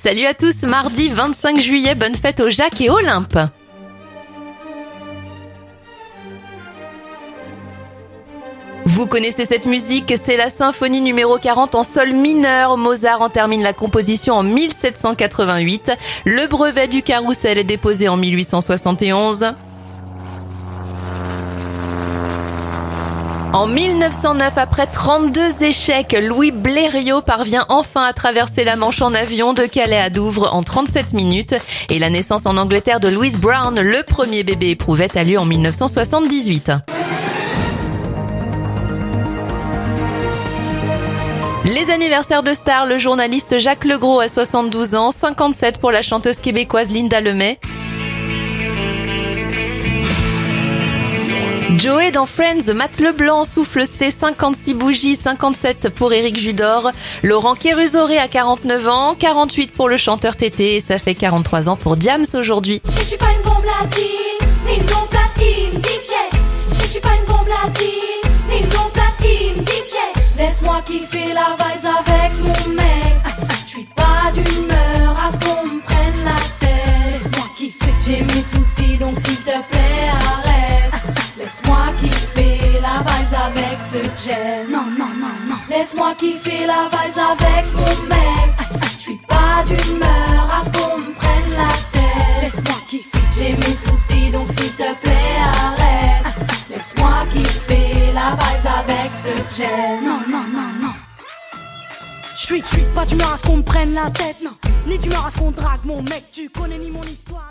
Salut à tous, mardi 25 juillet, bonne fête aux Jacques et Olympe. Vous connaissez cette musique, c'est la symphonie numéro 40 en sol mineur. Mozart en termine la composition en 1788. Le brevet du carrousel est déposé en 1871. En 1909, après 32 échecs, Louis Blériot parvient enfin à traverser la Manche en avion de Calais à Douvres en 37 minutes. Et la naissance en Angleterre de Louise Brown, le premier bébé éprouvette, a lieu en 1978. Les anniversaires de stars, le journaliste Jacques Legros a 72 ans, 57 pour la chanteuse québécoise Linda Lemay. Joey dans Friends, Matt Leblanc souffle ses 56 bougies, 57 pour Eric Judor, Laurent Kérusoré à 49 ans, 48 pour le chanteur Tété et ça fait 43 ans pour Diams aujourd'hui. Je suis pas une bombe latine, ni une bombe platine, DJ. Je suis pas une bombe latine, ni une bombe platine, DJ. Laisse-moi kiffer la vibes avec mon mec. Je suis pas d'humeur à ce qu'on me prenne la tête. Laisse-moi kiffer, j'ai mes soucis donc s'il te plaît ce que j'aime. Non, non, non, non. Laisse-moi kiffer la vibes avec mon mec. Je suis pas d'humeur à ce qu'on me prenne la tête. Laisse-moi kiffer, j'ai mes soucis donc s'il te plaît arrête. Laisse-moi kiffer la vibes avec ce que j'aime. Non, non, non, non. Je suis, je suis pas d'humeur à ce qu'on me prenne la tête, non. Ni d'humeur à ce qu'on drague mon mec, tu connais ni mon histoire.